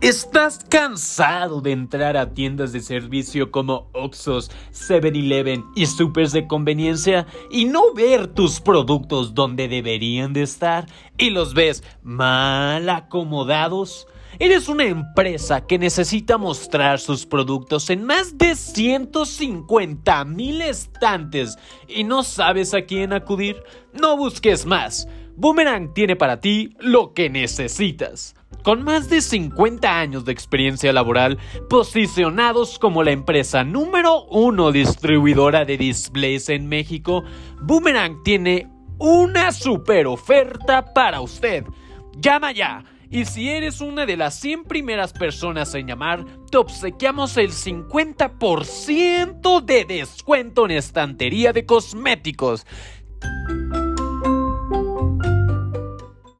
¿Estás cansado de entrar a tiendas de servicio como Oxxos, 7-Eleven y supers de conveniencia y no ver tus productos donde deberían de estar y los ves mal acomodados? Eres una empresa que necesita mostrar sus productos en más de 150 mil estantes y no sabes a quién acudir. No busques más. Boomerang tiene para ti lo que necesitas. Con más de 50 años de experiencia laboral, posicionados como la empresa número uno distribuidora de displays en México, Boomerang tiene una super oferta para usted. Llama ya. Y si eres una de las 100 primeras personas en llamar, te obsequiamos el 50% de descuento en estantería de cosméticos.